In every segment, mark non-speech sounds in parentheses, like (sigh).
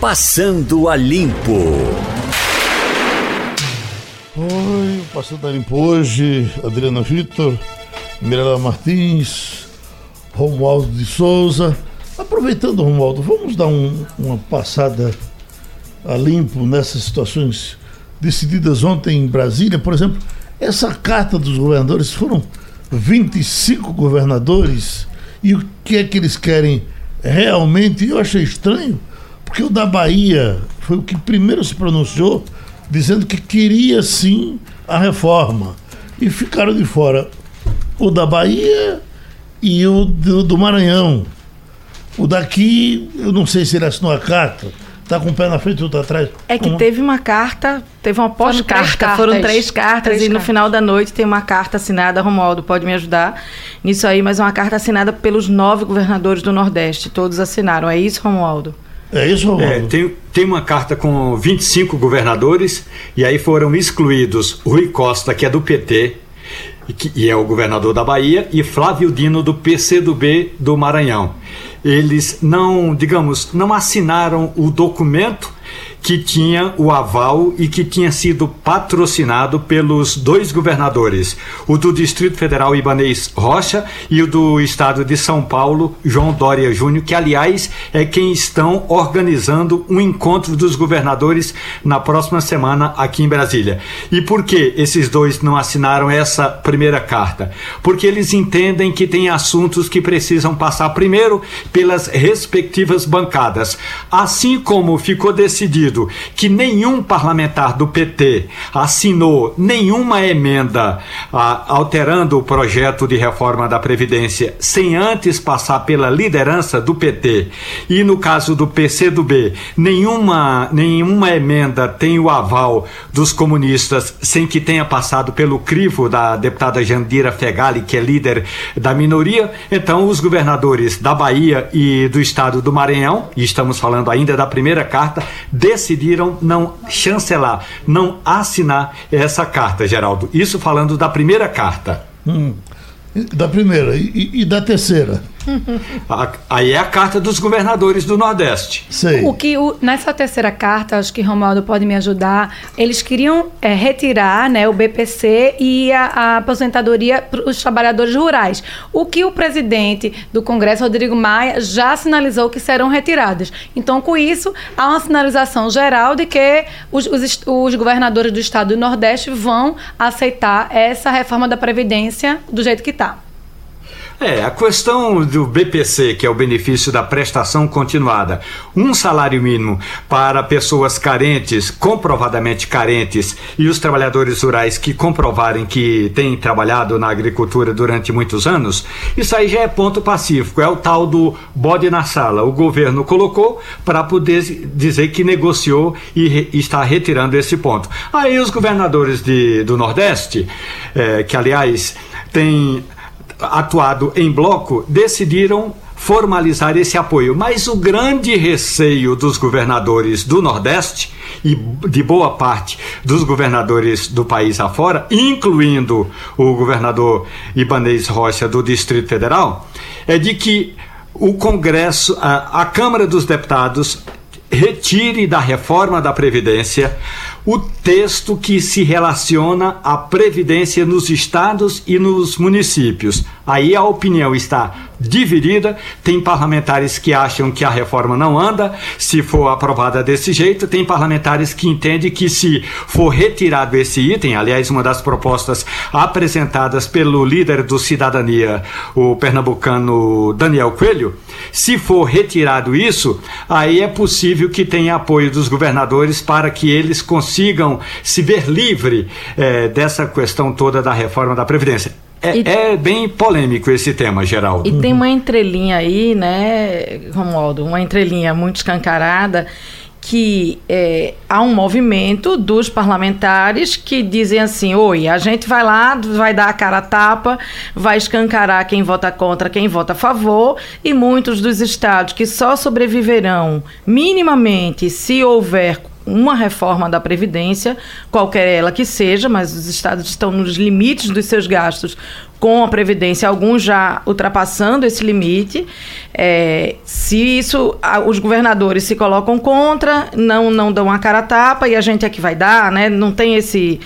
Passando a Limpo. Oi, Passando a Limpo hoje, Adriana Vitor, Mirela Martins, Romualdo de Souza. Aproveitando, Romualdo, vamos dar um, uma passada a limpo nessas situações decididas ontem em Brasília. Por exemplo, essa carta dos governadores foram 25 governadores e o que é que eles querem realmente? Eu achei estranho, porque o da Bahia foi o que primeiro se pronunciou, dizendo que queria sim a reforma. E ficaram de fora o da Bahia e o do, do Maranhão. O daqui, eu não sei se ele assinou a carta Tá com o pé na frente e outro atrás? É que teve uma carta, teve uma pós-carta, foram três cartas três e no final da noite tem uma carta assinada, Romualdo pode me ajudar nisso aí, mas é uma carta assinada pelos nove governadores do Nordeste, todos assinaram. É isso, Romualdo? É isso? É, tem, tem uma carta com 25 governadores e aí foram excluídos Rui Costa, que é do PT, e, que, e é o governador da Bahia, e Flávio Dino, do PCdoB do Maranhão eles não, digamos, não assinaram o documento que tinha o aval e que tinha sido patrocinado pelos dois governadores, o do Distrito Federal Ibanês Rocha e o do Estado de São Paulo, João Dória Júnior, que aliás é quem estão organizando um encontro dos governadores na próxima semana aqui em Brasília. E por que esses dois não assinaram essa primeira carta? Porque eles entendem que tem assuntos que precisam passar primeiro pelas respectivas bancadas, assim como ficou decidido que nenhum parlamentar do PT assinou nenhuma emenda ah, alterando o projeto de reforma da Previdência sem antes passar pela liderança do PT, e no caso do PCdoB, nenhuma, nenhuma emenda tem o aval dos comunistas sem que tenha passado pelo crivo da deputada Jandira Fegali, que é líder da minoria, então os governadores da Bahia e do estado do Maranhão, e estamos falando ainda da primeira carta, decidiram não chancelar, não assinar essa carta, Geraldo. Isso falando da primeira carta. Hum, da primeira. E, e da terceira? Aí é a carta dos governadores do Nordeste. Sei. O que o, nessa terceira carta, acho que Romualdo pode me ajudar. Eles queriam é, retirar, né, o BPC e a, a aposentadoria para os trabalhadores rurais. O que o presidente do Congresso, Rodrigo Maia, já sinalizou que serão retirados. Então, com isso, há uma sinalização geral de que os, os, os governadores do estado do Nordeste vão aceitar essa reforma da previdência do jeito que está. É, a questão do BPC, que é o benefício da prestação continuada, um salário mínimo para pessoas carentes, comprovadamente carentes, e os trabalhadores rurais que comprovarem que têm trabalhado na agricultura durante muitos anos, isso aí já é ponto pacífico, é o tal do bode na sala. O governo colocou para poder dizer que negociou e re, está retirando esse ponto. Aí os governadores de, do Nordeste, é, que aliás têm atuado em bloco, decidiram formalizar esse apoio. Mas o grande receio dos governadores do Nordeste e de boa parte dos governadores do país afora, incluindo o governador Ibanez Rocha do Distrito Federal, é de que o Congresso, a, a Câmara dos Deputados, retire da reforma da Previdência o texto que se relaciona à previdência nos estados e nos municípios. Aí a opinião está dividida. Tem parlamentares que acham que a reforma não anda se for aprovada desse jeito. Tem parlamentares que entendem que se for retirado esse item, aliás, uma das propostas apresentadas pelo líder do Cidadania, o pernambucano Daniel Coelho, se for retirado isso, aí é possível que tenha apoio dos governadores para que eles consigam se ver livre eh, dessa questão toda da reforma da Previdência. É, e, é, bem polêmico esse tema, Geraldo. E tem uma entrelinha aí, né, Romualdo? Uma entrelinha muito escancarada que é, há um movimento dos parlamentares que dizem assim: oi, a gente vai lá, vai dar a cara a tapa, vai escancarar quem vota contra, quem vota a favor, e muitos dos estados que só sobreviverão minimamente se houver uma reforma da Previdência, qualquer ela que seja, mas os estados estão nos limites dos seus gastos com a Previdência, alguns já ultrapassando esse limite. É, se isso, os governadores se colocam contra, não, não dão a cara a tapa e a gente é que vai dar, né? Não tem esse,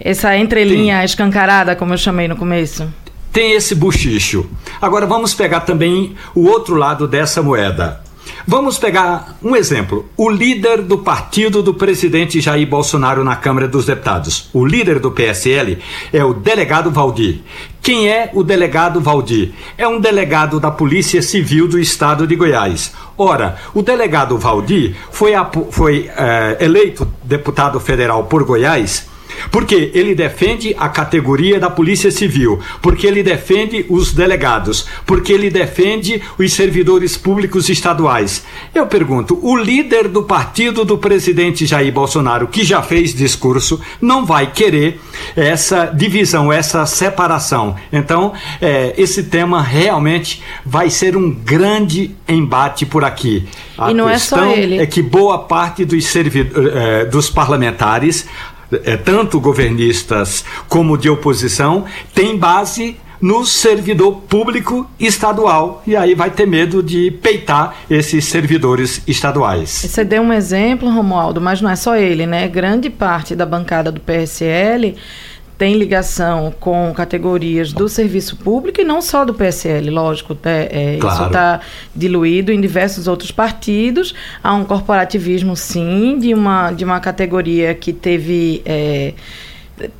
essa entrelinha Sim. escancarada, como eu chamei no começo. Tem esse buchicho. Agora vamos pegar também o outro lado dessa moeda. Vamos pegar um exemplo. O líder do partido do presidente Jair Bolsonaro na Câmara dos Deputados, o líder do PSL, é o delegado Valdir. Quem é o delegado Valdir? É um delegado da Polícia Civil do Estado de Goiás. Ora, o delegado Valdir foi, foi é, eleito deputado federal por Goiás porque ele defende a categoria da Polícia Civil, porque ele defende os delegados, porque ele defende os servidores públicos estaduais. Eu pergunto: o líder do partido do presidente Jair Bolsonaro, que já fez discurso, não vai querer essa divisão, essa separação. Então, é, esse tema realmente vai ser um grande embate por aqui. A e não é só ele. É que boa parte dos, é, dos parlamentares é, tanto governistas como de oposição, tem base no servidor público estadual e aí vai ter medo de peitar esses servidores estaduais. Você deu um exemplo, Romualdo, mas não é só ele, né? Grande parte da bancada do PSL tem ligação com categorias do serviço público e não só do PSL, lógico, né? é, claro. isso está diluído em diversos outros partidos. Há um corporativismo, sim, de uma, de uma categoria que teve. É,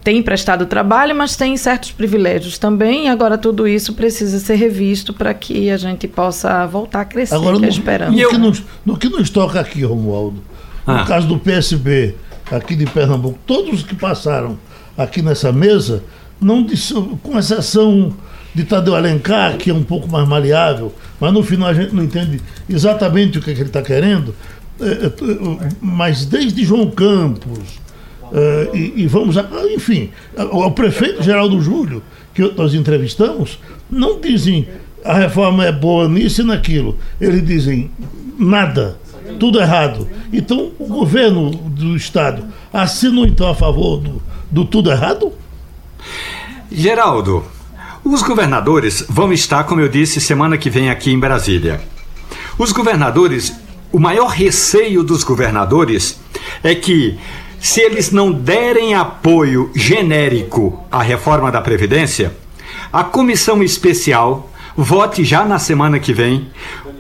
tem prestado trabalho, mas tem certos privilégios também. E agora tudo isso precisa ser revisto para que a gente possa voltar a crescer, agora, que é esperando. No, que nos, no que nos toca aqui, Romualdo, no ah. caso do PSB, aqui de Pernambuco, todos os que passaram aqui nessa mesa, não com exceção de Tadeu Alencar, que é um pouco mais maleável, mas no final a gente não entende exatamente o que, é que ele está querendo, é, é, mas desde João Campos, é, e, e, vamos, a, enfim, o prefeito Geraldo Júlio, que nós entrevistamos, não dizem a reforma é boa nisso e naquilo. Eles dizem nada, tudo errado. Então o governo do Estado assina então a favor do, do tudo errado? Geraldo, os governadores vão estar, como eu disse, semana que vem aqui em Brasília. Os governadores, o maior receio dos governadores é que, se eles não derem apoio genérico à reforma da Previdência, a comissão especial vote já na semana que vem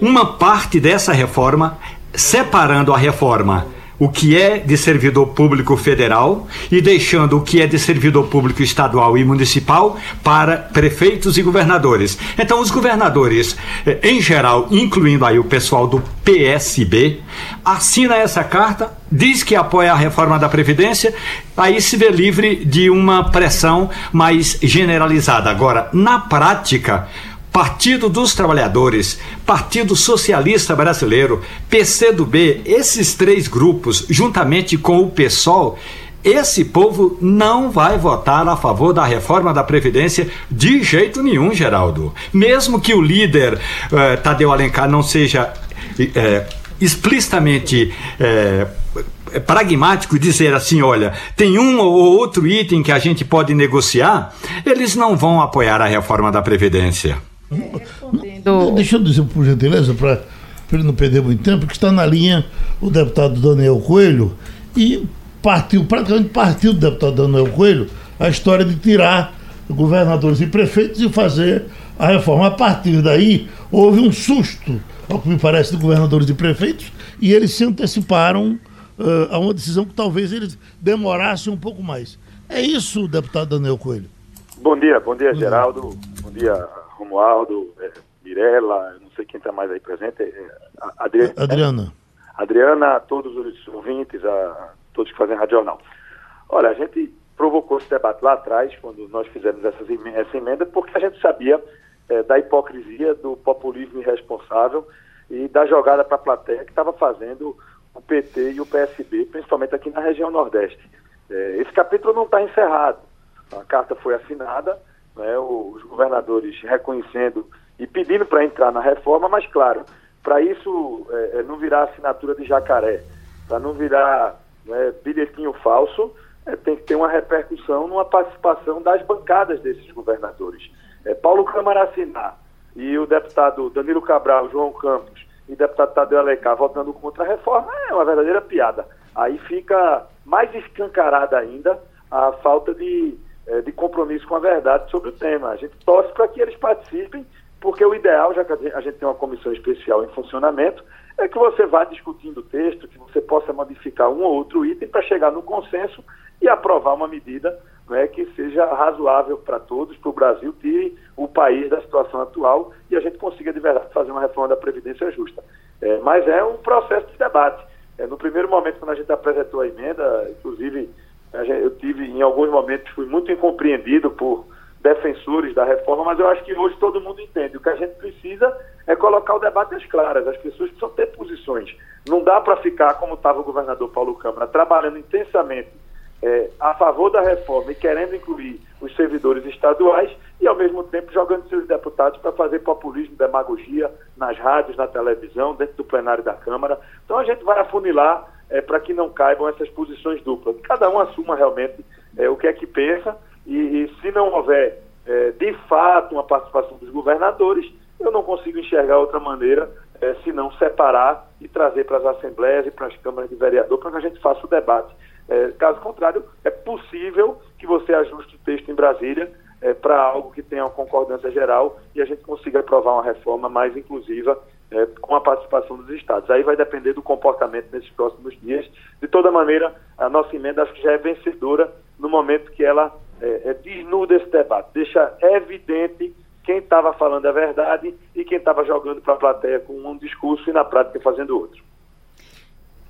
uma parte dessa reforma, separando a reforma o que é de servidor público federal e deixando o que é de servidor público estadual e municipal para prefeitos e governadores. Então, os governadores, eh, em geral, incluindo aí o pessoal do PSB, assina essa carta, diz que apoia a reforma da Previdência, aí se vê livre de uma pressão mais generalizada. Agora, na prática, Partido dos Trabalhadores, Partido Socialista Brasileiro, PCdoB, esses três grupos, juntamente com o PSOL, esse povo não vai votar a favor da reforma da Previdência de jeito nenhum, Geraldo. Mesmo que o líder eh, Tadeu Alencar não seja eh, explicitamente eh, pragmático dizer assim, olha, tem um ou outro item que a gente pode negociar, eles não vão apoiar a reforma da Previdência. Respondendo... Deixa eu dizer, por gentileza, para ele não perder muito tempo, que está na linha o deputado Daniel Coelho e partiu, praticamente partiu do deputado Daniel Coelho a história de tirar governadores e prefeitos e fazer a reforma. A partir daí, houve um susto, ao que me parece, de governadores e prefeitos, e eles se anteciparam uh, a uma decisão que talvez eles demorassem um pouco mais. É isso, deputado Daniel Coelho. Bom dia, bom dia, Geraldo. Bom dia, Romualdo, é, Mirella, não sei quem está mais aí presente. É, Adriana. Adriana. Adriana, todos os ouvintes, a, todos que fazem radional. Olha, a gente provocou esse debate lá atrás, quando nós fizemos essas, essa emenda, porque a gente sabia é, da hipocrisia, do populismo irresponsável e da jogada para a plateia que estava fazendo o PT e o PSB, principalmente aqui na região Nordeste. É, esse capítulo não está encerrado. A carta foi assinada, né, os governadores reconhecendo e pedindo para entrar na reforma, mas claro, para isso é, é, não virar assinatura de jacaré, para não virar né, bilhetinho falso, é, tem que ter uma repercussão numa participação das bancadas desses governadores. É, Paulo Câmara assinar e o deputado Danilo Cabral, João Campos e deputado Tadeu Alencar votando contra a reforma é uma verdadeira piada. Aí fica mais escancarada ainda a falta de, é, de compromisso com a verdade sobre o tema. A gente torce para que eles participem, porque o ideal, já que a gente tem uma comissão especial em funcionamento, é que você vá discutindo o texto, que você possa modificar um ou outro item para chegar no consenso e aprovar uma medida né, que seja razoável para todos, para o Brasil, tire o país da situação atual e a gente consiga de verdade fazer uma reforma da Previdência justa. É, mas é um processo de debate. É, no primeiro momento, quando a gente apresentou a emenda, inclusive eu tive, em alguns momentos, fui muito incompreendido por defensores da reforma, mas eu acho que hoje todo mundo entende. O que a gente precisa é colocar o debate às claras. As pessoas precisam ter posições. Não dá para ficar, como estava o governador Paulo Câmara, trabalhando intensamente é, a favor da reforma e querendo incluir os servidores estaduais e, ao mesmo tempo, jogando seus deputados para fazer populismo, demagogia nas rádios, na televisão, dentro do plenário da Câmara. Então, a gente vai afunilar é, para que não caibam essas posições duplas. Cada um assuma realmente é, o que é que pensa e, e se não houver, é, de fato, uma participação dos governadores, eu não consigo enxergar outra maneira é, se não separar e trazer para as assembleias e para as câmaras de vereador para que a gente faça o debate é, caso contrário, é possível que você ajuste o texto em Brasília é, para algo que tenha uma concordância geral e a gente consiga aprovar uma reforma mais inclusiva é, com a participação dos estados. Aí vai depender do comportamento nesses próximos dias. De toda maneira, a nossa emenda acho que já é vencedora no momento que ela é, é desnuda esse debate, deixa evidente quem estava falando a verdade e quem estava jogando para a plateia com um discurso e na prática fazendo outro.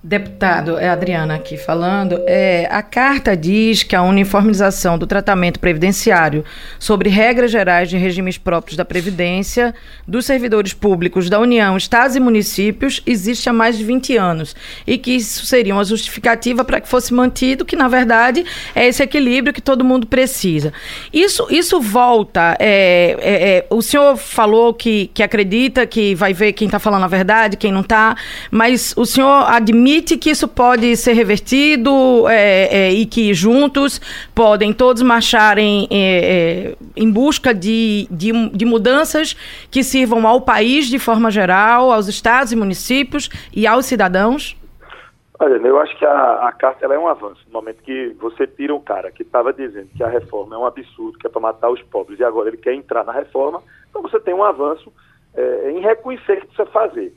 Deputado, é Adriana aqui falando. É, a carta diz que a uniformização do tratamento previdenciário sobre regras gerais de regimes próprios da Previdência dos servidores públicos da União, estados e municípios existe há mais de 20 anos e que isso seria uma justificativa para que fosse mantido, que na verdade é esse equilíbrio que todo mundo precisa. Isso, isso volta. É, é, é o senhor falou que, que acredita que vai ver quem está falando a verdade, quem não está, mas o senhor admite que isso pode ser revertido é, é, e que juntos podem todos marcharem é, é, em busca de, de, de, mudanças que sirvam ao país de forma geral, aos estados e municípios e aos cidadãos? Olha, eu acho que a, a carta é um avanço. No momento que você tira um cara que estava dizendo que a reforma é um absurdo, que é para matar os pobres, e agora ele quer entrar na reforma, então você tem um avanço é, em reconhecer que precisa fazer.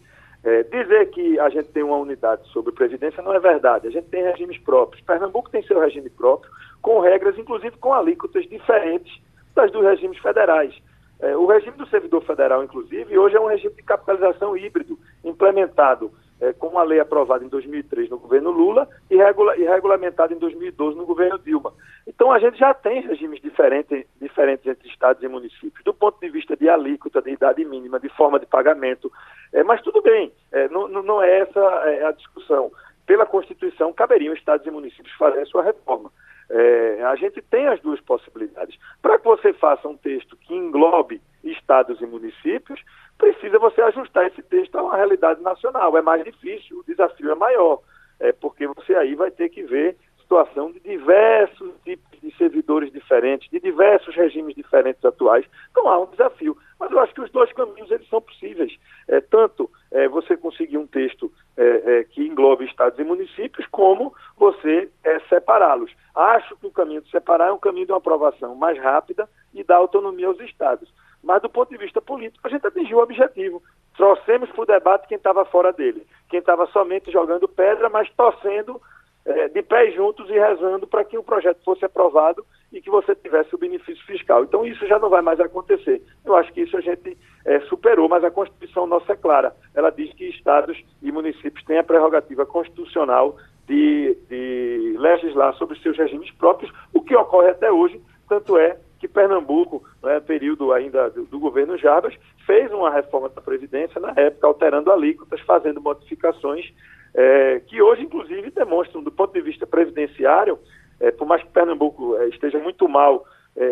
É, dizer que a gente tem uma unidade sobre previdência não é verdade. A gente tem regimes próprios. Pernambuco tem seu regime próprio, com regras, inclusive com alíquotas diferentes das dos regimes federais. É, o regime do servidor federal, inclusive, hoje é um regime de capitalização híbrido, implementado é, com uma lei aprovada em 2003 no governo Lula e, regula, e regulamentada em 2012 no governo Dilma. Então a gente já tem regimes diferentes, diferentes entre estados e municípios, do ponto de vista de alíquota, de idade mínima, de forma de pagamento. É, mas tudo bem, é, não, não, é essa é, a discussão. Pela Constituição, caberiam estados e municípios fazerem a sua reforma. É, a gente tem as duas possibilidades. Para que você faça um texto que englobe estados e municípios, precisa você ajustar esse texto a uma realidade nacional. É mais difícil, o desafio é maior, é, porque você aí vai ter que ver situação de diversos tipos de servidores diferentes, de diversos regimes diferentes atuais. Então há um desafio. Mas eu acho que os dois caminhos eles são possíveis. É, tanto é, você conseguir um texto é, é que englobe estados e municípios, como você é, separá-los. Acho que o caminho de separar é um caminho de uma aprovação mais rápida e dar autonomia aos estados. Mas do ponto de vista político, a gente atingiu o objetivo. Trouxemos para o debate quem estava fora dele, quem estava somente jogando pedra, mas torcendo é, de pés juntos e rezando para que o projeto fosse aprovado e que você tivesse o benefício fiscal. Então isso já não vai mais acontecer. Eu acho que isso a gente é, superou, mas a Constituição nossa é clara. Ela diz que estados e municípios têm a prerrogativa constitucional de, de legislar sobre seus regimes próprios, o que ocorre até hoje, tanto é que Pernambuco, no período ainda do, do, governo Jarbas, fez uma reforma da Previdência, na época, alterando alíquotas, fazendo modificações é, que hoje, inclusive, demonstram, do ponto de vista previdenciário, é, por mais que Pernambuco é, esteja muito mal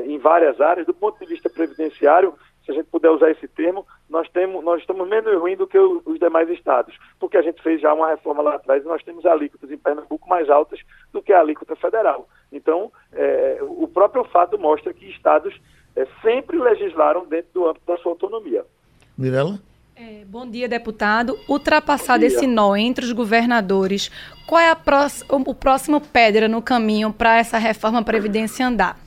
em várias áreas, do ponto de vista previdenciário, se a gente puder usar esse termo, nós, temos, nós estamos menos ruins do que os demais estados, porque a gente fez já uma reforma lá atrás e nós temos alíquotas em Pernambuco mais altas do que a alíquota federal. Então, é, o próprio fato mostra que estados é, sempre legislaram dentro do âmbito da sua autonomia. Mirela? É, bom dia, deputado. Ultrapassado esse nó entre os governadores, qual é o próximo pedra no caminho para essa reforma Previdência andar?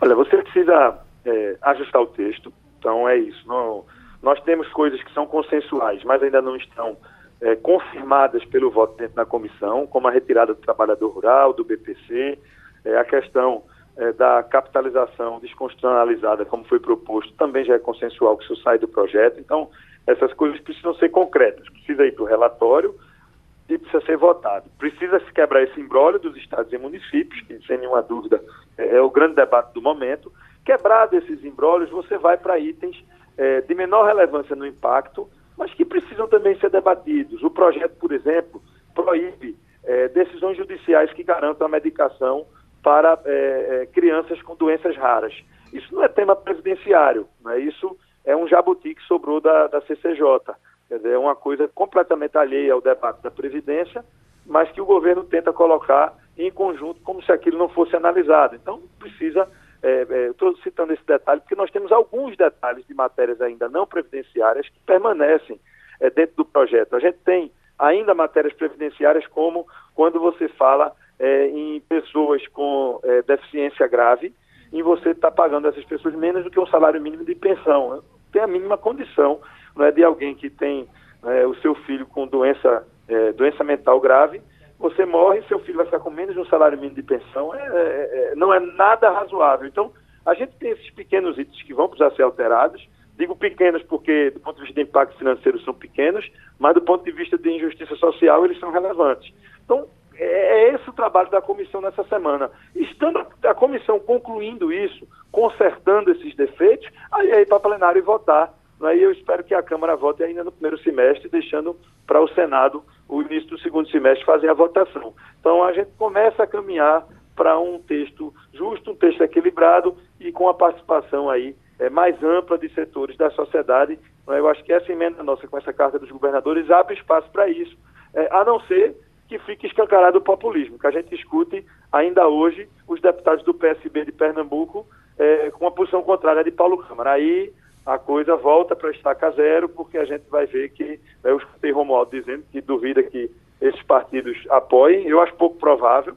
Olha, você precisa é, ajustar o texto, então é isso. Não, nós temos coisas que são consensuais, mas ainda não estão é, confirmadas pelo voto dentro da comissão, como a retirada do trabalhador rural, do BPC, é, a questão é, da capitalização desconstitucionalizada, como foi proposto, também já é consensual que isso sai do projeto. Então, essas coisas precisam ser concretas, precisa ir para o relatório e precisa ser votado. Precisa se quebrar esse embrólio dos estados e municípios, que sem nenhuma dúvida é, é o grande debate do momento. Quebrado esses embrólios, você vai para itens é, de menor relevância no impacto, mas que precisam também ser debatidos. O projeto, por exemplo, proíbe é, decisões judiciais que garantam a medicação para é, é, crianças com doenças raras. Isso não é tema presidenciário, né? isso é um jabuti que sobrou da, da CCJ. Dizer, é uma coisa completamente alheia ao debate da Previdência, mas que o governo tenta colocar em conjunto como se aquilo não fosse analisado. Então, precisa. É, é, Estou citando esse detalhe porque nós temos alguns detalhes de matérias ainda não previdenciárias que permanecem é, dentro do projeto. A gente tem ainda matérias previdenciárias como quando você fala é, em pessoas com é, deficiência grave, e você está pagando essas pessoas menos do que um salário mínimo de pensão. Né? Tem a mínima condição não é, de alguém que tem é, o seu filho com doença, é, doença mental grave, você morre e seu filho vai ficar com menos de um salário mínimo de pensão. É, é, não é nada razoável. Então, a gente tem esses pequenos itens que vão precisar ser alterados. Digo pequenos porque, do ponto de vista de impacto financeiro, são pequenos, mas do ponto de vista de injustiça social, eles são relevantes. Então, é, é esse o trabalho da comissão nessa semana. Estando a comissão concluindo isso, consertando esses defeitos, aí é ir para plenário e votar. Aí eu espero que a Câmara vote ainda no primeiro semestre, deixando para o Senado o início do segundo semestre fazer a votação. Então a gente começa a caminhar para um texto justo, um texto equilibrado e com a participação aí é, mais ampla de setores da sociedade. Eu acho que essa emenda nossa com essa carta dos governadores abre espaço para isso, é, a não ser que fique escancarado o populismo, que a gente escute ainda hoje os deputados do PSB de Pernambuco é, com a posição contrária de Paulo Câmara. Aí a coisa volta para estaca zero, porque a gente vai ver que, eu escutei Romualdo dizendo que duvida que esses partidos apoiem, eu acho pouco provável,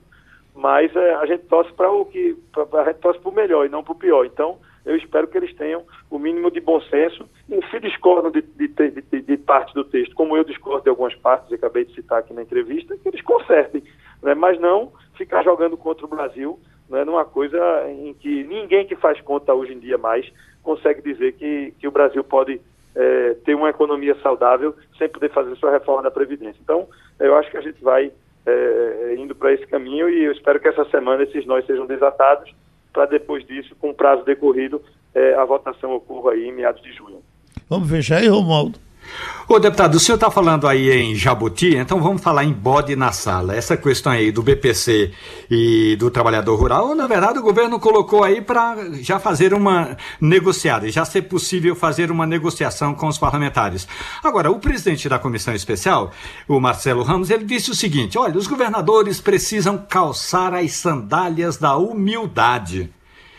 mas é, a gente torce para o que, a gente torce para o melhor e não para o pior. Então, eu espero que eles tenham o mínimo de bom senso e se discordam de, de, de, de parte do texto, como eu discordo de algumas partes, eu acabei de citar aqui na entrevista, que eles consertem, né? mas não ficar jogando contra o Brasil né? numa coisa em que ninguém que faz conta hoje em dia mais consegue dizer que, que o Brasil pode é, ter uma economia saudável sem poder fazer sua reforma da Previdência. Então, eu acho que a gente vai é, indo para esse caminho e eu espero que essa semana esses nós sejam desatados para depois disso, com prazo decorrido, é, a votação ocorra aí em meados de junho. Vamos fechar aí, Romualdo. Ô deputado, o senhor está falando aí em Jabuti, então vamos falar em bode na sala. Essa questão aí do BPC e do trabalhador rural, na verdade o governo colocou aí para já fazer uma negociada, já ser possível fazer uma negociação com os parlamentares. Agora, o presidente da comissão especial, o Marcelo Ramos, ele disse o seguinte: olha, os governadores precisam calçar as sandálias da humildade.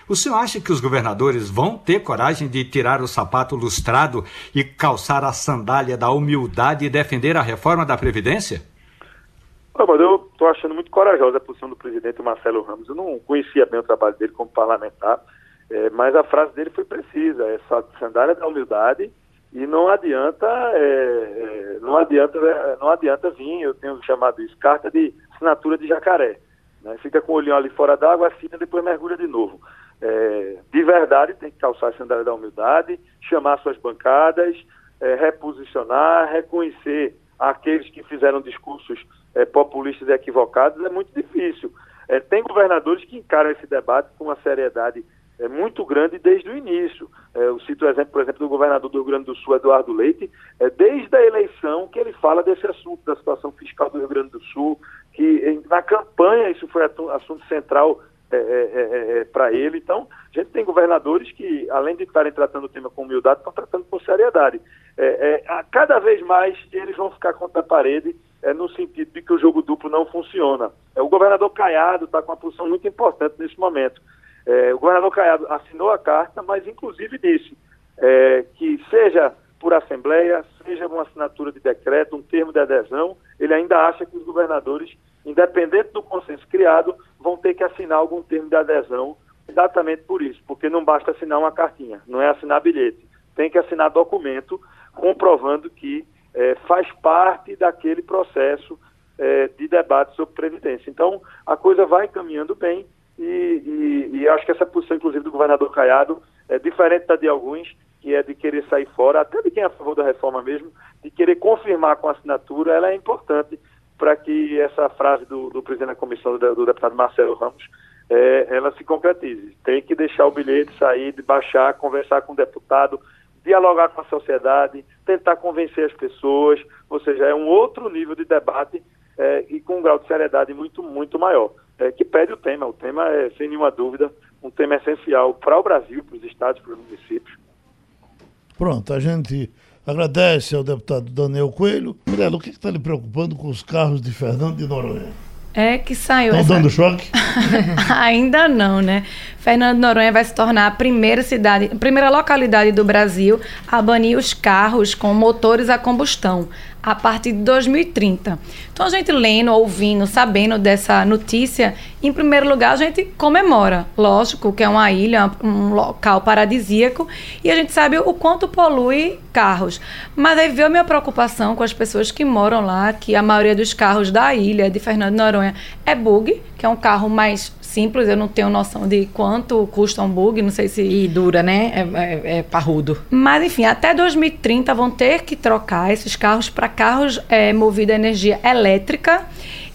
O senhor acha que os governadores vão ter coragem de tirar o sapato lustrado e calçar a sandália da humildade e defender a reforma da Previdência? mas eu estou achando muito corajosa a posição do presidente Marcelo Ramos. Eu não conhecia bem o trabalho dele como parlamentar, é, mas a frase dele foi precisa: é sandália da humildade e não adianta, é, é, não adianta, é, não adianta vir. Eu tenho chamado isso carta de assinatura de jacaré. Né? Fica com o olhinho ali fora d'água, assina, depois mergulha de novo é, de verdade tem que calçar a sandália da humildade, chamar suas bancadas, é, reposicionar, reconhecer aqueles que fizeram discursos é, populistas e equivocados, é muito difícil. É, tem governadores que encaram esse debate com uma seriedade é, muito grande desde o início. É, eu cito o exemplo, por exemplo, do governador do Rio Grande do Sul, Eduardo Leite, é, desde a eleição que ele fala desse assunto, da situação fiscal do Rio Grande do Sul, que na campanha isso foi assunto central é, é, é, para ele. Então, a gente tem governadores que, além de estarem tratando o tema com humildade, estão tratando com seriedade. a cada vez mais eles vão ficar contra a parede no sentido de que o jogo duplo não funciona. o governador Caiado está com uma posição muito importante nesse momento. o governador Caiado assinou a carta, mas inclusive disse que seja por assembleia, seja uma assinatura de decreto, um termo de adesão, ele ainda acha que os governadores, independente do consenso criado, vão ter que assinar algum termo de adesão, exatamente por isso, porque não basta assinar uma cartinha, não é assinar bilhete, tem que assinar documento comprovando que é, faz parte daquele processo é, de debate sobre previdência. Então, a coisa vai caminhando bem e, e, e acho que essa posição, inclusive, do governador Caiado é diferente da de alguns, que é de querer sair fora, até de quem é a favor da reforma mesmo, de querer confirmar com a assinatura, ela é importante para que essa frase do, do, presidente da comissão, do, do deputado Marcelo Ramos, é, ela se concretize. Tem que deixar o bilhete sair, de baixar, conversar com o deputado, dialogar com a sociedade, tentar convencer as pessoas, ou seja, é um outro nível de debate é, e com um grau de seriedade muito, muito maior, é, que pede o tema. O tema é, sem nenhuma dúvida, um tema essencial para o Brasil, para os estados, para os municípios. Pronto, a gente agradece ao deputado Daniel Coelho. Mirela, o que está lhe preocupando com os carros de Fernando de Noronha? É que saiu. Estão essa... dando choque? (laughs) Ainda não, né? Fernando de Noronha vai se tornar a primeira cidade, a primeira localidade do Brasil a banir os carros com motores a combustão a partir de 2030. Então, a gente lendo, ouvindo, sabendo dessa notícia, em primeiro lugar, a gente comemora. Lógico que é uma ilha, um local paradisíaco, e a gente sabe o quanto polui carros. Mas aí veio a minha preocupação com as pessoas que moram lá, que a maioria dos carros da ilha de Fernando de Noronha é bug, que é um carro mais simples, eu não tenho noção de quanto custa um bug, não sei se. E dura, né? É, é, é parrudo. Mas, enfim, até 2030 vão ter que trocar esses carros para carros é, movidos a energia elétrica.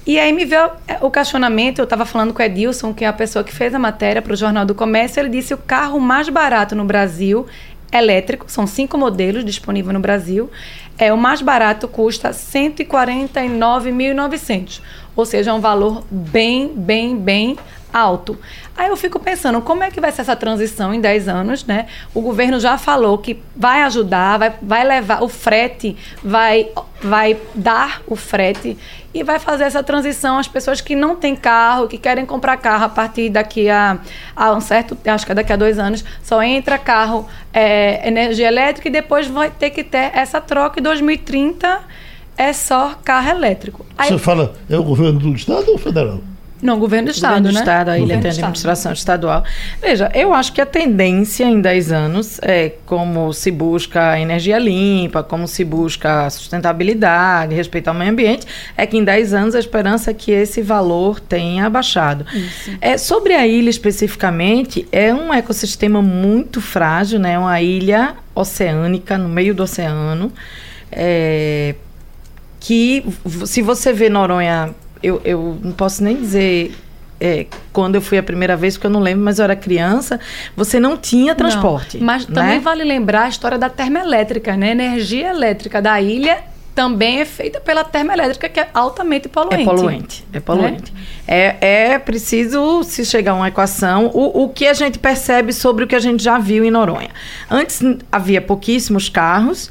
E aí me veio é, o questionamento, eu estava falando com o Edilson, que é a pessoa que fez a matéria para o Jornal do Comércio, ele disse o carro mais barato no Brasil, elétrico, são cinco modelos disponíveis no Brasil, é o mais barato custa 149.900, ou seja, é um valor bem, bem, bem alto. Aí eu fico pensando, como é que vai ser essa transição em 10 anos, né? O governo já falou que vai ajudar, vai, vai levar, o frete vai, vai dar o frete e vai fazer essa transição às pessoas que não têm carro, que querem comprar carro a partir daqui a, a um certo, acho que é daqui a dois anos, só entra carro é, energia elétrica e depois vai ter que ter essa troca em 2030 é só carro elétrico. Aí, Você fala, é o governo do estado ou federal? Não, governo do Estado, governo do né? Estado, a ilha tem administração estadual. Veja, eu acho que a tendência em 10 anos é como se busca energia limpa, como se busca sustentabilidade, respeito ao meio ambiente, é que em 10 anos a esperança é que esse valor tenha baixado. Isso. É, sobre a ilha especificamente, é um ecossistema muito frágil, né? Uma ilha oceânica no meio do oceano. É, que se você vê Noronha eu, eu não posso nem dizer é, quando eu fui a primeira vez, porque eu não lembro, mas eu era criança, você não tinha transporte. Não, mas né? também vale lembrar a história da termoelétrica, né? Energia elétrica da ilha também é feita pela termoelétrica, que é altamente poluente. É poluente, é poluente. Né? É, é preciso se chegar a uma equação, o, o que a gente percebe sobre o que a gente já viu em Noronha. Antes havia pouquíssimos carros,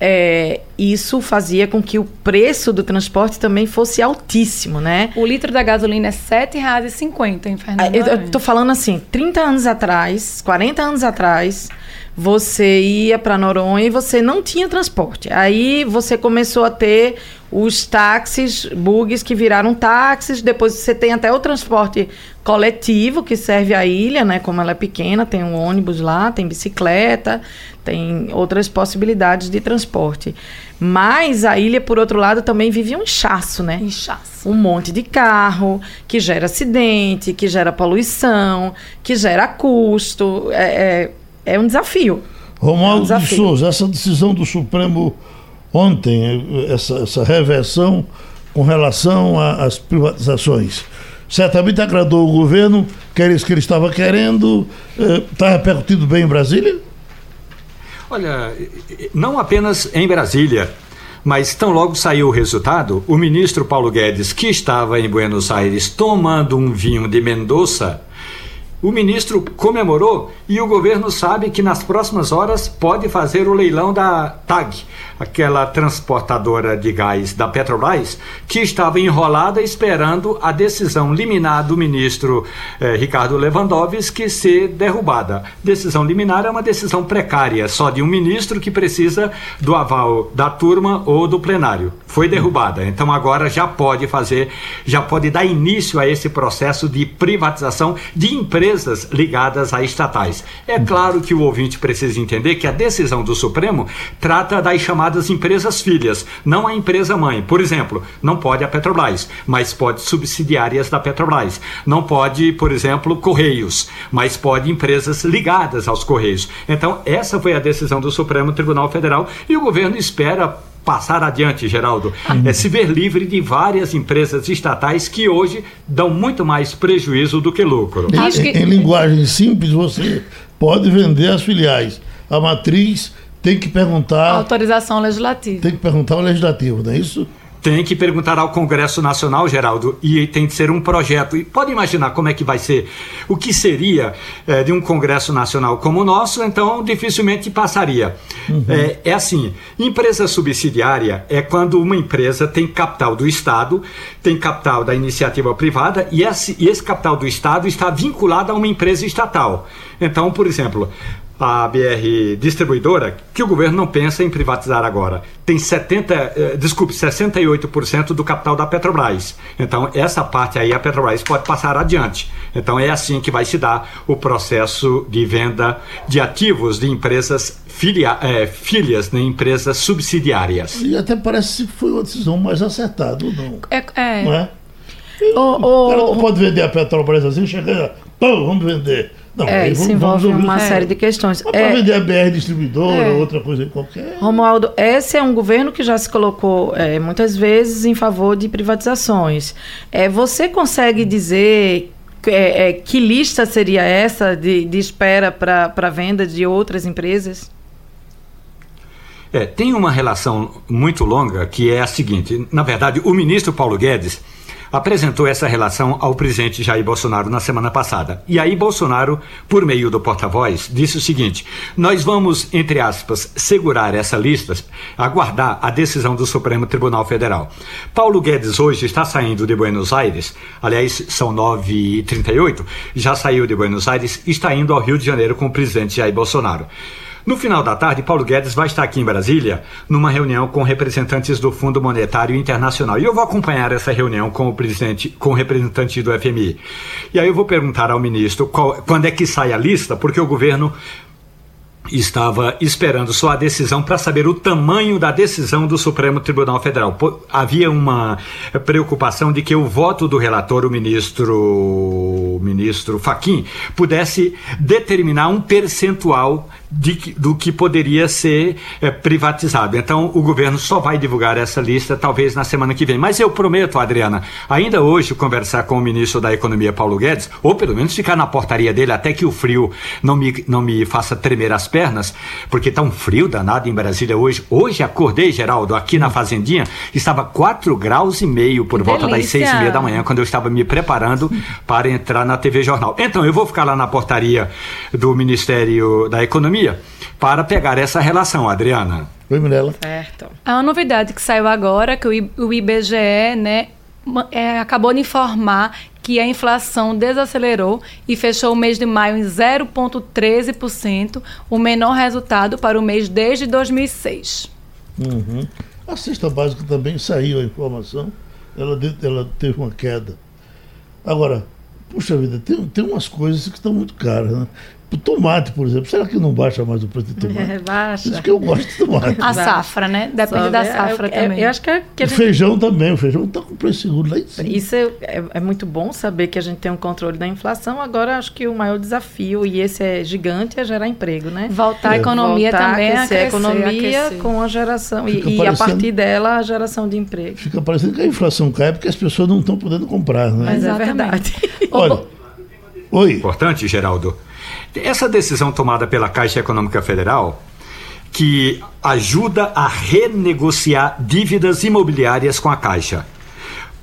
é, isso fazia com que o preço do transporte também fosse altíssimo, né? O litro da gasolina é R$ 7,50 em Fernando. Eu, eu tô falando assim, 30 anos atrás, 40 anos atrás, você ia para Noronha e você não tinha transporte. Aí você começou a ter os táxis, bugs que viraram táxis, depois você tem até o transporte coletivo que serve a ilha, né? Como ela é pequena, tem um ônibus lá, tem bicicleta, tem outras possibilidades de transporte. Mas a ilha, por outro lado, também vive um inchaço, né? Inchaço. Um monte de carro, que gera acidente, que gera poluição, que gera custo. É, é, é um desafio. Romualdo é um desafio. de Souza, essa decisão do Supremo ontem, essa, essa reversão com relação às privatizações certamente agradou o governo, que era isso que ele estava querendo, está eh, repercutido bem em Brasília? Olha, não apenas em Brasília, mas tão logo saiu o resultado, o ministro Paulo Guedes, que estava em Buenos Aires tomando um vinho de Mendoza, o ministro comemorou e o governo sabe que nas próximas horas pode fazer o leilão da TAG, aquela transportadora de gás da Petrobras, que estava enrolada esperando a decisão liminar do ministro eh, Ricardo Lewandowski ser derrubada. Decisão liminar é uma decisão precária, só de um ministro que precisa do aval da turma ou do plenário. Foi derrubada, então agora já pode fazer, já pode dar início a esse processo de privatização de empresas empresas ligadas a estatais. É claro que o ouvinte precisa entender que a decisão do Supremo trata das chamadas empresas filhas, não a empresa mãe. Por exemplo, não pode a Petrobras, mas pode subsidiárias da Petrobras. Não pode, por exemplo, Correios, mas pode empresas ligadas aos Correios. Então, essa foi a decisão do Supremo Tribunal Federal e o governo espera passar adiante, Geraldo, é se ver livre de várias empresas estatais que hoje dão muito mais prejuízo do que lucro. Em, que... em linguagem simples, você pode vender as filiais. A matriz tem que perguntar. Autorização legislativa. Tem que perguntar ao legislativo, não é isso? Tem que perguntar ao Congresso Nacional, Geraldo, e tem que ser um projeto. E pode imaginar como é que vai ser, o que seria é, de um Congresso Nacional como o nosso, então dificilmente passaria. Uhum. É, é, assim: empresa subsidiária é quando uma empresa tem capital do Estado, tem capital da iniciativa privada, e esse, e esse capital do Estado está vinculado a uma empresa estatal. Então, por exemplo, a BR distribuidora, que o governo não pensa em privatizar agora. Tem 70, eh, desculpe, 68% do capital da Petrobras. Então, essa parte aí a Petrobras pode passar adiante. Então, é assim que vai se dar o processo de venda de ativos de empresas filia, eh, filhas, de né, empresas subsidiárias. E até parece que foi uma decisão mais acertada, não? É, é. Não é? O, o, o cara não pode vender a Petrobras assim, chega, pô, vamos vender. Não, é, isso envolve uma série de questões. Para é, vender a BR distribuidora, é. outra coisa qualquer. Romualdo, esse é um governo que já se colocou é, muitas vezes em favor de privatizações. É, você consegue dizer é, é, que lista seria essa de, de espera para a venda de outras empresas? É, tem uma relação muito longa que é a seguinte: na verdade, o ministro Paulo Guedes apresentou essa relação ao presidente Jair Bolsonaro na semana passada. E aí Bolsonaro, por meio do porta-voz, disse o seguinte: "Nós vamos, entre aspas, segurar essa lista, aguardar a decisão do Supremo Tribunal Federal". Paulo Guedes hoje está saindo de Buenos Aires, aliás, são 9h38, já saiu de Buenos Aires, está indo ao Rio de Janeiro com o presidente Jair Bolsonaro. No final da tarde, Paulo Guedes vai estar aqui em Brasília numa reunião com representantes do Fundo Monetário Internacional. E eu vou acompanhar essa reunião com o presidente, com o representante do FMI. E aí eu vou perguntar ao ministro qual, quando é que sai a lista, porque o governo estava esperando só a decisão para saber o tamanho da decisão do Supremo Tribunal Federal. Havia uma preocupação de que o voto do relator, o ministro, o ministro Faquim, pudesse determinar um percentual de, do que poderia ser é, privatizado. Então, o governo só vai divulgar essa lista talvez na semana que vem. Mas eu prometo, Adriana, ainda hoje conversar com o ministro da Economia, Paulo Guedes, ou pelo menos ficar na portaria dele até que o frio não me, não me faça tremer as pernas, porque está um frio danado em Brasília hoje. Hoje acordei, Geraldo, aqui na Fazendinha, estava 4 graus e meio por volta das seis e meia da manhã, quando eu estava me preparando (laughs) para entrar na TV Jornal. Então, eu vou ficar lá na portaria do Ministério da Economia para pegar essa relação, Adriana. Oi, Mirella. Certo. É uma novidade que saiu agora, que o IBGE né, é, acabou de informar que a inflação desacelerou e fechou o mês de maio em 0,13%, o menor resultado para o mês desde 2006. Uhum. A cesta básica também saiu a informação, ela, ela teve uma queda. Agora, puxa vida, tem, tem umas coisas que estão muito caras, né? O tomate, por exemplo, será que não baixa mais o preço de tomate? É, (laughs) baixa. Isso que eu gosto de tomate. A safra, né? Depende da safra é, também. Eu acho que, é, que o gente... feijão também, o feijão está com preço seguro lá em cima. Isso é, é, é, muito bom saber que a gente tem um controle da inflação. Agora, acho que o maior desafio, e esse é gigante, é gerar emprego, né? Voltar a é. economia Voltar também a, a economia aquecer. com a geração. E, e, a partir dela, a geração de emprego. Fica parecendo que a inflação cai porque as pessoas não estão podendo comprar, né? Mas é verdade. Olha, oi. Importante, Geraldo essa decisão tomada pela Caixa Econômica Federal, que ajuda a renegociar dívidas imobiliárias com a Caixa.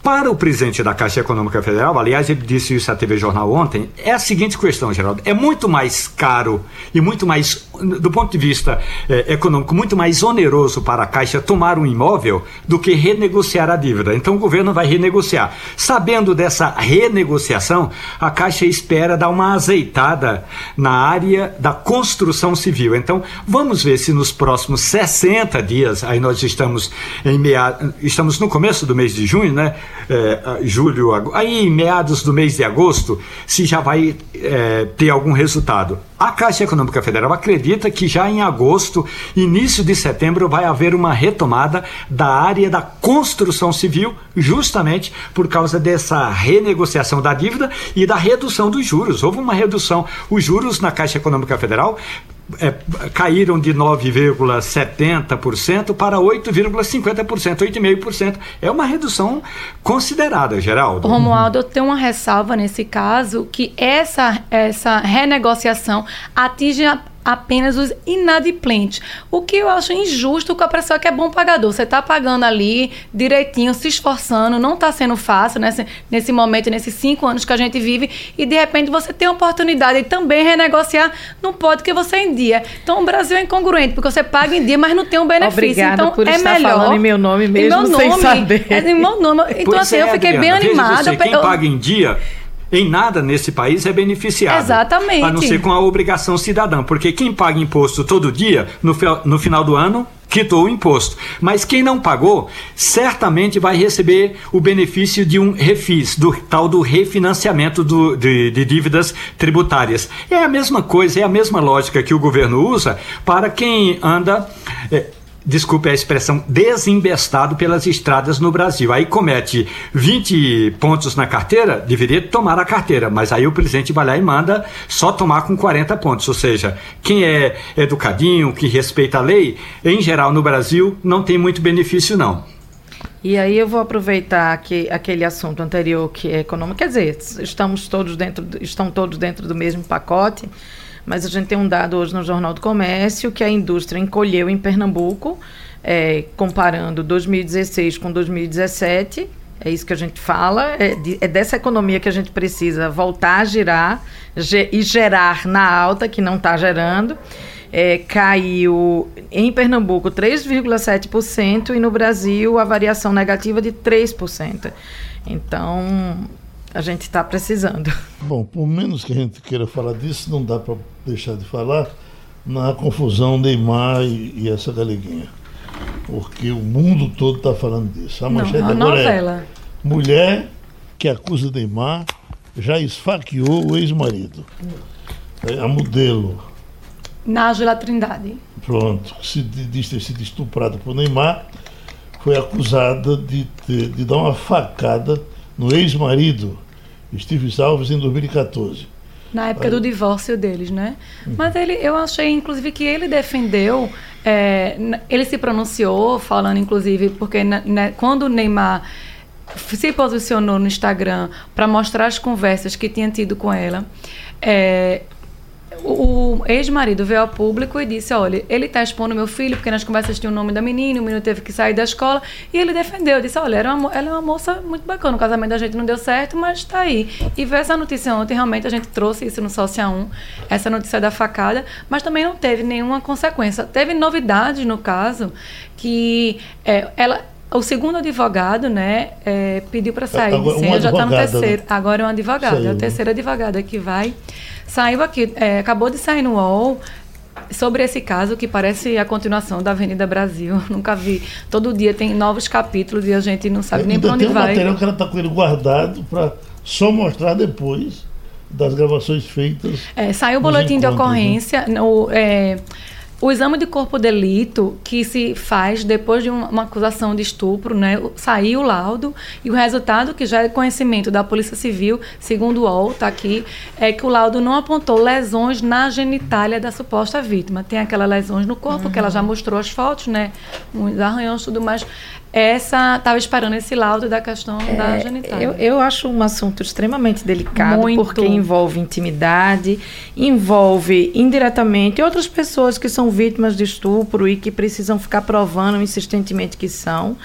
Para o presidente da Caixa Econômica Federal, aliás, ele disse isso à TV Jornal ontem, é a seguinte questão, Geraldo: é muito mais caro e muito mais, do ponto de vista eh, econômico, muito mais oneroso para a Caixa tomar um imóvel do que renegociar a dívida. Então o governo vai renegociar. Sabendo dessa renegociação, a Caixa espera dar uma azeitada na área da construção civil. Então vamos ver se nos próximos 60 dias, aí nós estamos em meia, estamos no começo do mês de junho, né? É, julho, aí meados do mês de agosto, se já vai é, ter algum resultado. A Caixa Econômica Federal acredita que já em agosto, início de setembro, vai haver uma retomada da área da construção civil, justamente por causa dessa renegociação da dívida e da redução dos juros. Houve uma redução. Os juros na Caixa Econômica Federal é, caíram de 9,70% para 8,50%, 8,5%. É uma redução considerada, Geraldo. Romualdo, eu tenho uma ressalva nesse caso que essa, essa renegociação atinge a apenas os inadimplentes. O que eu acho injusto com a pessoa que é bom pagador. Você está pagando ali direitinho, se esforçando, não está sendo fácil nesse, nesse momento, nesses cinco anos que a gente vive, e de repente você tem a oportunidade de também renegociar, não pode que você é em dia. Então o Brasil é incongruente, porque você paga em dia, mas não tem um benefício. Obrigada então por é estar melhor. falando em meu nome mesmo, meu sem nome, saber. É em meu nome. (laughs) Então Pois assim, é, eu fiquei Adriana, bem animada. Você, quem eu- paga em dia em nada nesse país é beneficiado. Exatamente. A não ser com a obrigação cidadã. Porque quem paga imposto todo dia, no, no final do ano, quitou o imposto. Mas quem não pagou, certamente vai receber o benefício de um refis, do tal do refinanciamento do- de, de dívidas tributárias. É a mesma coisa, é a mesma lógica que o governo usa para quem anda. eh, desculpe a expressão, desembestado pelas estradas no Brasil. Aí comete 20 pontos na carteira, deveria tomar a carteira, mas aí o presidente vai lá e manda só tomar com 40 pontos. Ou seja, quem é educadinho, que respeita a lei, em geral no Brasil não tem muito benefício não. E aí eu vou aproveitar que, aquele assunto anterior que é econômico, quer dizer, estamos todos dentro, estão todos dentro do mesmo pacote, mas a gente tem um dado hoje no Jornal do Comércio que a indústria encolheu em Pernambuco, eh, comparando 2016 com 2017. É isso que a gente fala, é, de- é dessa economia que a gente precisa voltar a girar ge- e gerar na alta, que não está gerando. É, caiu em Pernambuco 3,7% e no Brasil a variação negativa de 3%. Então, a gente está precisando. Bom, por menos que a gente queira falar disso, não dá para deixar de falar na confusão Neymar e, e essa galeguinha. Porque o mundo todo está falando disso. A Não, manchete uma agora é novela. mulher que acusa Neymar já esfaqueou o ex-marido. É, a modelo, Nájula Trindade. pronto, se di- diz ter sido estuprada por Neymar, foi acusada de, ter- de dar uma facada no ex-marido, Steve Alves, em 2014. Na época do divórcio deles, né? Mas ele, eu achei, inclusive, que ele defendeu, é, ele se pronunciou, falando, inclusive, porque na- né, quando o Neymar se posicionou no Instagram para mostrar as conversas que tinha tido com ela, é, o, ex-marido veio ao público e disse: Olha, ele está expondo meu filho, porque nas conversas tinha o nome da menina, o menino teve que sair da escola. E ele defendeu, disse: Olha, era uma ela é uma moça muito bacana, o casamento da gente não deu certo, mas está aí. E veio essa notícia ontem, realmente a gente trouxe isso no Social 1, essa notícia da facada, mas também não teve nenhuma consequência. Teve novidades no caso, que é, ela. O segundo advogado, né, é, pediu para sair. Agora, Sim, já está no né? terceiro. Agora é um advogado, é o né? terceiro advogada que vai. Saiu aqui, é, acabou de sair no UOL sobre esse caso que parece a continuação da Avenida Brasil. (laughs) Nunca vi. Todo dia tem novos capítulos e a gente não sabe nem para onde tem um vai. material que ela está com ele guardado para só mostrar depois das gravações feitas. É, saiu o boletim de né? ocorrência. no- é, o exame de corpo de delito que se faz depois de uma, uma acusação de estupro, né? Saiu o laudo e o resultado, que já é conhecimento da Polícia Civil, segundo o UOL, está aqui, é que o laudo não apontou lesões na genitália da suposta vítima. Tem aquelas lesões no corpo, que ela já mostrou as fotos, né? Uns arranhões e tudo mais. Essa, estava esperando esse laudo da questão da genitália. Eu, eu acho um assunto extremamente delicado, Muito. porque envolve intimidade, envolve indiretamente outras pessoas que são vítimas de estupro e que precisam ficar provando insistentemente que são.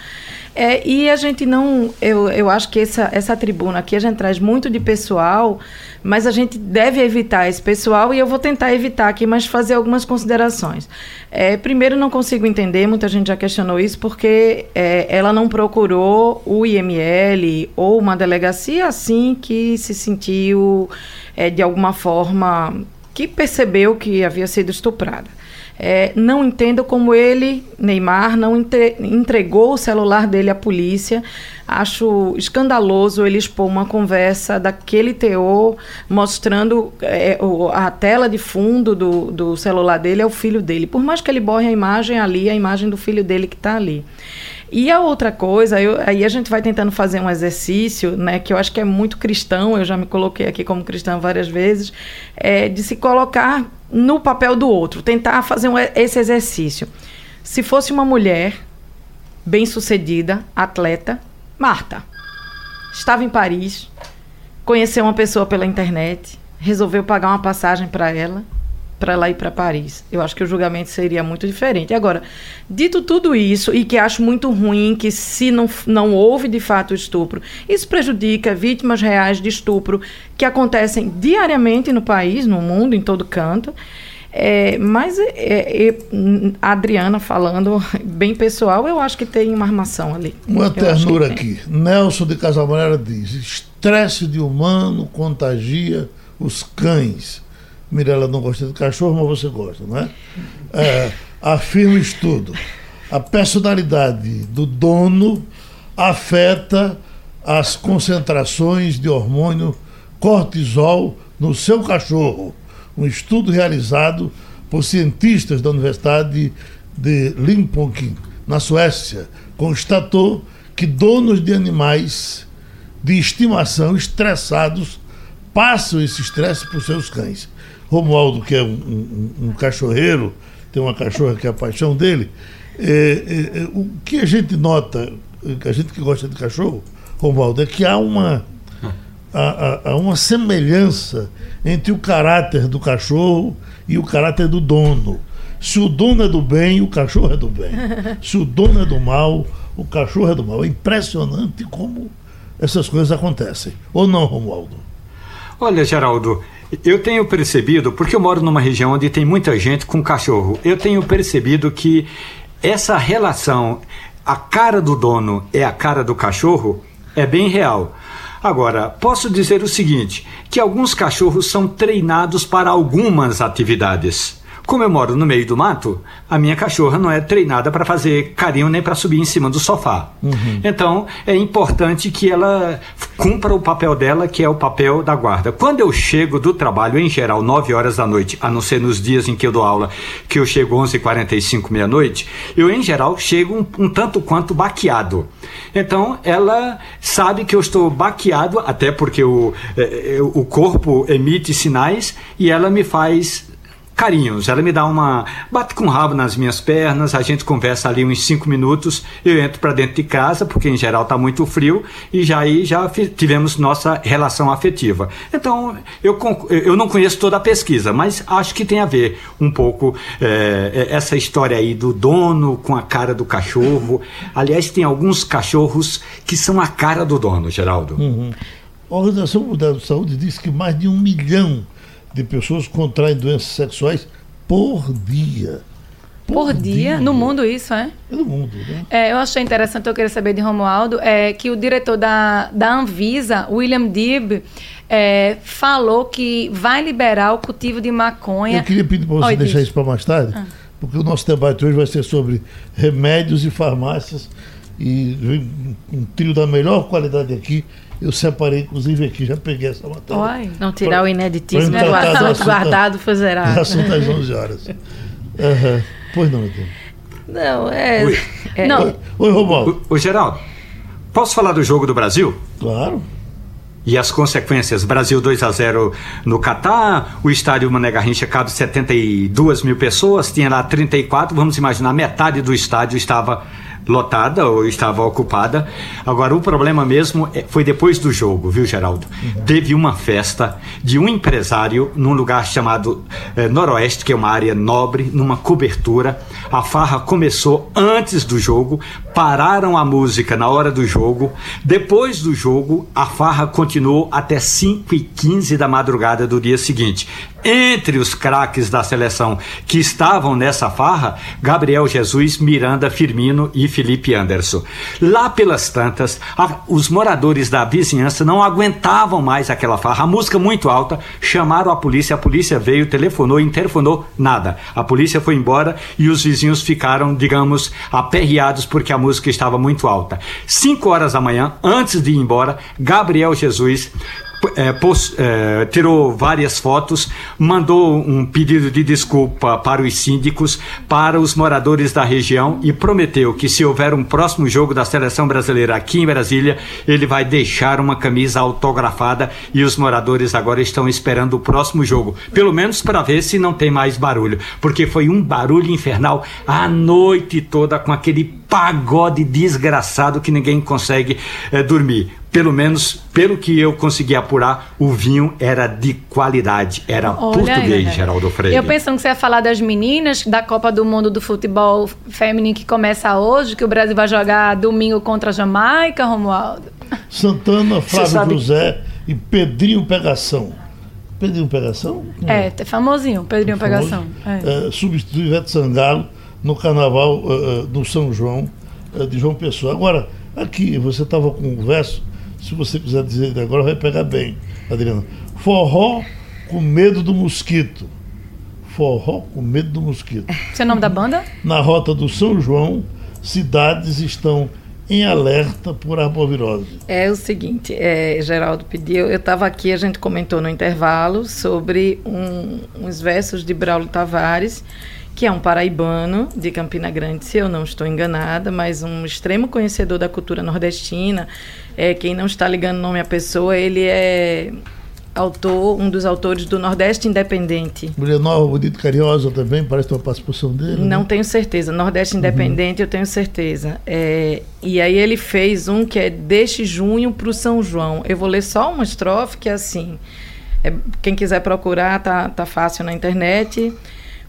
É, e a gente não. Eu, eu acho que essa, essa tribuna aqui a gente traz muito de pessoal, mas a gente deve evitar esse pessoal e eu vou tentar evitar aqui, mas fazer algumas considerações. É, primeiro, não consigo entender, muita gente já questionou isso, porque é, ela não procurou o IML ou uma delegacia assim que se sentiu é, de alguma forma que percebeu que havia sido estuprada. É, não entendo como ele, Neymar, não entre, entregou o celular dele à polícia. Acho escandaloso ele expor uma conversa daquele teor, mostrando é, o, a tela de fundo do, do celular dele é o filho dele. Por mais que ele borre a imagem ali, a imagem do filho dele que está ali. E a outra coisa, eu, aí a gente vai tentando fazer um exercício, né, que eu acho que é muito cristão, eu já me coloquei aqui como cristão várias vezes, é, de se colocar no papel do outro, tentar fazer um, esse exercício. Se fosse uma mulher bem-sucedida, atleta, Marta, estava em Paris, conheceu uma pessoa pela internet, resolveu pagar uma passagem para ela, para ela ir para Paris. Eu acho que o julgamento seria muito diferente. Agora, dito tudo isso, e que acho muito ruim que se não, não houve de fato estupro, isso prejudica vítimas reais de estupro que acontecem diariamente no país, no mundo, em todo canto. É, mas é, é, a Adriana falando (laughs) bem pessoal, eu acho que tem uma armação ali. Uma ternura aqui. Nelson de Casamarera diz: estresse de humano contagia os cães. Mirela não gosta de cachorro, mas você gosta, não é? é afirma estudo. A personalidade do dono afeta as concentrações de hormônio cortisol no seu cachorro. Um estudo realizado por cientistas da Universidade de Linköping, na Suécia, constatou que donos de animais de estimação estressados passam esse estresse para os seus cães. Romualdo, que é um, um, um, cachorreiro, tem uma cachorra que é a paixão dele. É, é, é, o que a gente nota, a gente que gosta de cachorro, Romualdo, é que há uma, há, há uma semelhança entre o caráter do cachorro e o caráter do dono. Se o dono é do bem, o cachorro é do bem. (laughs) Se o dono é do mal, o cachorro é do mal. É impressionante como essas coisas acontecem. Ou não, Romualdo? Olha, Geraldo, eu tenho percebido, porque eu moro numa região onde tem muita gente com cachorro, eu tenho percebido que essa relação, a cara do dono é a cara do cachorro, é bem real. Agora, posso dizer o seguinte: que alguns cachorros são treinados para algumas atividades. Como eu moro no meio do mato, a minha cachorra não é treinada para fazer carinho nem para subir em cima do sofá. Uhum. Então, é importante que ela cumpra o papel dela, que é o papel da guarda. Quando eu chego do trabalho, em geral, 9 horas da noite, a não ser nos dias em que eu dou aula, que eu chego 11h45, meia-noite, eu, em geral, chego um, um tanto quanto baqueado. Então, ela sabe que eu estou baqueado, até porque o, é, é o corpo emite sinais, e ela me faz carinhos. Ela me dá uma. bate com o rabo nas minhas pernas, a gente conversa ali uns cinco minutos, eu entro para dentro de casa, porque em geral está muito frio, e já aí já tivemos nossa relação afetiva. Então, eu, eu não conheço toda a pesquisa, mas acho que tem a ver um pouco é, essa história aí do dono com a cara do cachorro. Aliás, tem alguns cachorros que são a cara do dono, Geraldo. Uhum. A Organização Mundial de Saúde diz que mais de um milhão de pessoas contraem doenças sexuais por dia. Por, por dia? dia? No mundo isso, é? É no mundo, né? É, eu achei interessante, eu queria saber de Romualdo, é, que o diretor da, da Anvisa, William Dibb, é, falou que vai liberar o cultivo de maconha. Eu queria pedir para você Oi, deixar diz. isso para mais tarde, ah. porque o nosso debate hoje vai ser sobre remédios e farmácias e um trio da melhor qualidade aqui eu separei, inclusive, aqui, já peguei essa matéria. Oi, não tirar pra, o ineditíssimo do assunto, assunto guardado fazerá. (laughs) Assunto às 11 horas. Uhum. Pois não, então. Não, é. Oi, é, não. Oi, Romualdo. Ô, Geraldo, posso falar do jogo do Brasil? Claro. e as consequências. Brasil 2 a 0 no Catar, o estádio Mané Garrincha cabe 72 mil pessoas, tinha lá 34, vamos imaginar, metade do estádio estava lotada ou estava ocupada. Agora, o problema mesmo é, foi depois do jogo, viu, Geraldo? Uhum. Teve uma festa de um empresário num lugar chamado eh, Noroeste, que é uma área nobre, numa cobertura. A farra começou antes do jogo, pararam a música na hora do jogo. Depois do jogo, a farra continuou até 5 e 15 da madrugada do dia seguinte. Entre os craques da seleção que estavam nessa farra, Gabriel Jesus, Miranda Firmino e Felipe Anderson. Lá pelas tantas, a, os moradores da vizinhança não aguentavam mais aquela farra. A música muito alta, chamaram a polícia, a polícia veio, telefonou, interfonou, nada. A polícia foi embora e os vizinhos ficaram, digamos, aperreados porque a música estava muito alta. Cinco horas da manhã, antes de ir embora, Gabriel Jesus é, pos, é, tirou várias fotos, mandou um pedido de desculpa para os síndicos, para os moradores da região e prometeu que se houver um próximo jogo da seleção brasileira aqui em Brasília, ele vai deixar uma camisa autografada e os moradores agora estão esperando o próximo jogo, pelo menos para ver se não tem mais barulho, porque foi um barulho infernal a noite toda com aquele pagode desgraçado que ninguém consegue é, dormir pelo menos pelo que eu consegui apurar, o vinho era de qualidade, era Olha português, aí, Geraldo Freire. Eu pensando que você ia falar das meninas da Copa do Mundo do Futebol Feminino que começa hoje, que o Brasil vai jogar domingo contra a Jamaica, Romualdo. Santana, Flávio José e Pedrinho Pegação. Pedrinho Pegação? É, é famosinho, Pedrinho Pegação. É. É, substitui Ivete Sangalo no carnaval uh, do São João, uh, de João Pessoa. Agora, aqui você estava com um verso se você quiser dizer agora, vai pegar bem, Adriana. Forró com medo do mosquito. Forró com medo do mosquito. Esse é o nome da banda? Na rota do São João, cidades estão em alerta por arbovirose. É o seguinte, é, Geraldo pediu, eu estava aqui, a gente comentou no intervalo sobre um, uns versos de Braulio Tavares, que é um paraibano de Campina Grande, se eu não estou enganada, mas um extremo conhecedor da cultura nordestina. É, quem não está ligando o nome à pessoa, ele é autor, um dos autores do Nordeste Independente. Mulher Nova, Bonito Carinhosa também, parece uma participação dele. Não né? tenho certeza. Nordeste uhum. Independente uhum. eu tenho certeza. É, e aí ele fez um que é Deste Junho para o São João. Eu vou ler só uma estrofe que é assim. É, quem quiser procurar, tá, tá fácil na internet.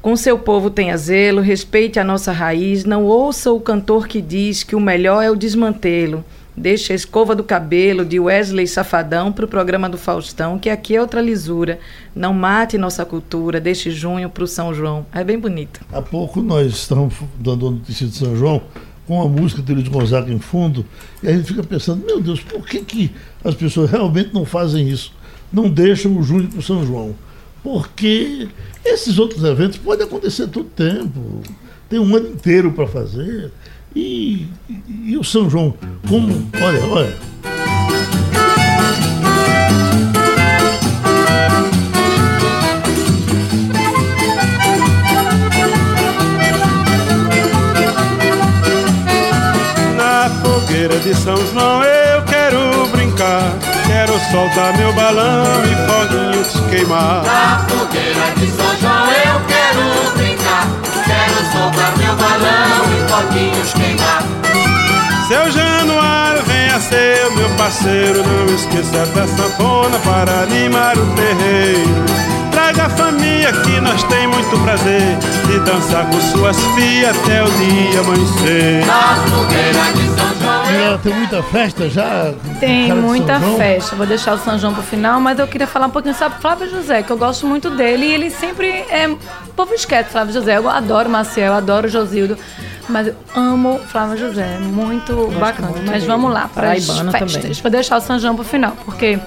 Com seu povo tenha zelo, respeite a nossa raiz, não ouça o cantor que diz que o melhor é o desmantelo. Deixe a escova do cabelo de Wesley Safadão para o programa do Faustão, que aqui é outra lisura. Não mate nossa cultura, deixe junho para o São João. É bem bonito. Há pouco nós estamos dando notícia de São João com a música de Luiz Gonzaga em fundo, e a gente fica pensando, meu Deus, por que, que as pessoas realmente não fazem isso? Não deixam o junho para o São João porque esses outros eventos podem acontecer todo tempo. Tem um ano inteiro para fazer. E, e, e, o São João, como. Olha, olha. Parceiro. Não esqueça da sanfona para animar o terreiro. Traga a família que nós tem muito prazer de dançar com suas filhas até o dia amanhecer. Na fogueira de São João. É, tem muita festa já? Tem muita festa. Vou deixar o São João pro final, mas eu queria falar um pouquinho sobre Flávio José, que eu gosto muito dele e ele sempre é. O povo esquece Flávio José. Eu adoro Maciel, adoro Josildo. Mas eu amo Flávio José, muito Gosto bacana. Muito mas dele. vamos lá para as festas. Também. Vou deixar o São João pro final, porque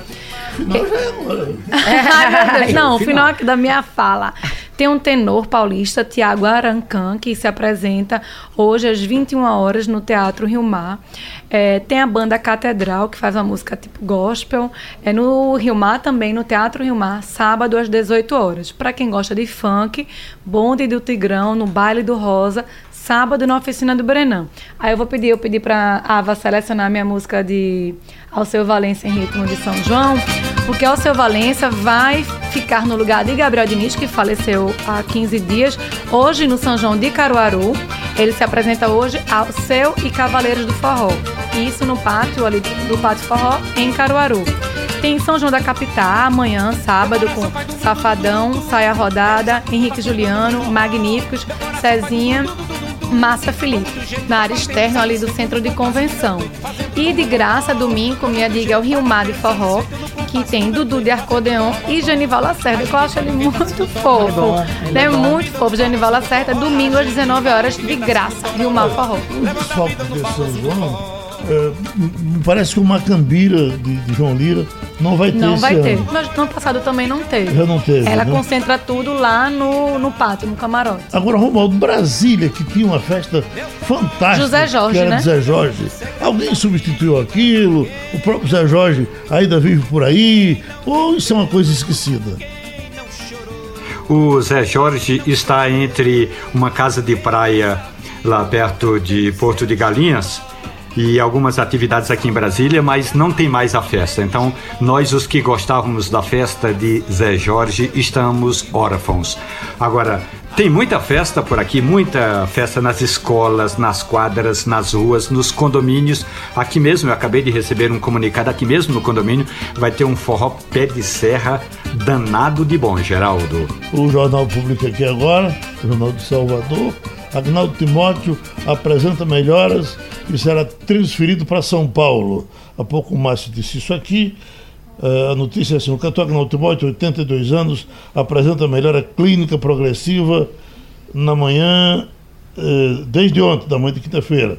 é, (laughs) não, o final aqui da minha fala. Tem um tenor paulista, Tiago Arancan, que se apresenta hoje às 21 horas no Teatro Rio Mar. É, tem a banda Catedral, que faz uma música tipo gospel. É no Rio Mar também, no Teatro Rio Mar, sábado às 18 horas. Para quem gosta de funk, Bonde do Tigrão, no Baile do Rosa, sábado na oficina do Brenan. Aí eu vou pedir, eu pedi para a Ava selecionar minha música de Alceu Valença em ritmo de São João, porque Alceu Valença vai ficar no lugar de Gabriel Diniz, que faleceu há 15 dias, hoje no São João de Caruaru. Ele se apresenta hoje ao Seu e Cavaleiros do Forró. Isso no pátio ali do Pátio Forró, em Caruaru. Tem São João da Capitá, amanhã, sábado, com Safadão, Saia Rodada, Henrique Juliano, Magníficos, Cezinha, Massa Felipe, na área externa ali do centro de convenção. E de graça, domingo, minha diga é o Rio Mar de Forró, que tem Dudu de Arcodeon e Genival Lacerda, que eu acho ele muito fofo. bom, ele é, é bom. muito fofo, Genival Lacerda, domingo às 19 horas, de graça, Rio Mar Forró. De São João, é, me parece que o Macambira de, de João Lira não vai ter Não esse vai ano. ter. Mas no ano passado também não teve. Já não teve, Ela né? concentra tudo lá no, no pátio, no camarote. Agora, Romualdo, Brasília, que tinha uma festa fantástica. José Jorge, que era né? Zé Jorge. Alguém substituiu aquilo? O próprio Zé Jorge ainda vive por aí? Ou isso é uma coisa esquecida? O Zé Jorge está entre uma casa de praia lá perto de Porto de Galinhas e algumas atividades aqui em Brasília, mas não tem mais a festa. Então, nós, os que gostávamos da festa de Zé Jorge, estamos órfãos. Agora, tem muita festa por aqui, muita festa nas escolas, nas quadras, nas ruas, nos condomínios. Aqui mesmo, eu acabei de receber um comunicado, aqui mesmo no condomínio, vai ter um forró pé de serra danado de bom, Geraldo. O Jornal Público aqui agora, Jornal de Salvador. Agnaldo Timóteo apresenta melhoras e será transferido para São Paulo. Há pouco o Márcio disse isso aqui. Eh, a notícia é assim: o cantor Agnaldo Timóteo, 82 anos, apresenta melhora clínica progressiva na manhã, eh, desde ontem, da manhã de quinta-feira.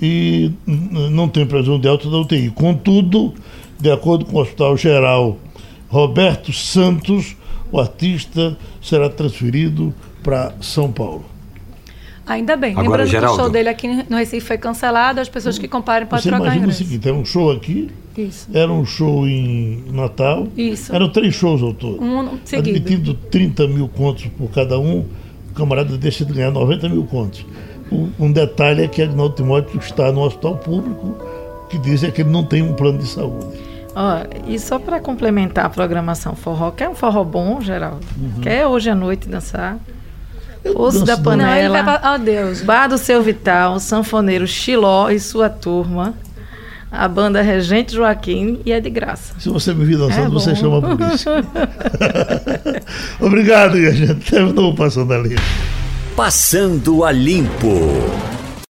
E não tem previsão de alta da UTI. Contudo, de acordo com o Hospital Geral Roberto Santos, o artista será transferido para São Paulo. Ainda bem. Agora, Lembrando que Geraldo. o show dele aqui no Recife foi cancelado, as pessoas que comparem podem Você trocar imagina o ingresso. seguinte: era um show aqui, Isso. era um show em Natal, Isso. eram três shows ao todo. Um seguido. Admitindo 30 mil contos por cada um, o camarada deixa de ganhar 90 mil contos. Um, detalhe é que Agnaldo Timóteo está no hospital público, que dizem que ele não tem um plano de saúde. Ó, e só para complementar a programação forró, quer um forró bom, Geraldo? Quer hoje à noite dançar? Eu Osso da panela. Não, ele vai pra... Oh, Deus. Bar do Seu Vital, Sanfoneiro Xiló e sua turma, a banda Regente Joaquim e é de graça. Se você me vir dançando, É você chama a polícia. (laughs) Obrigado, minha gente. Terminou Passando a Linha. Passando a Limpo.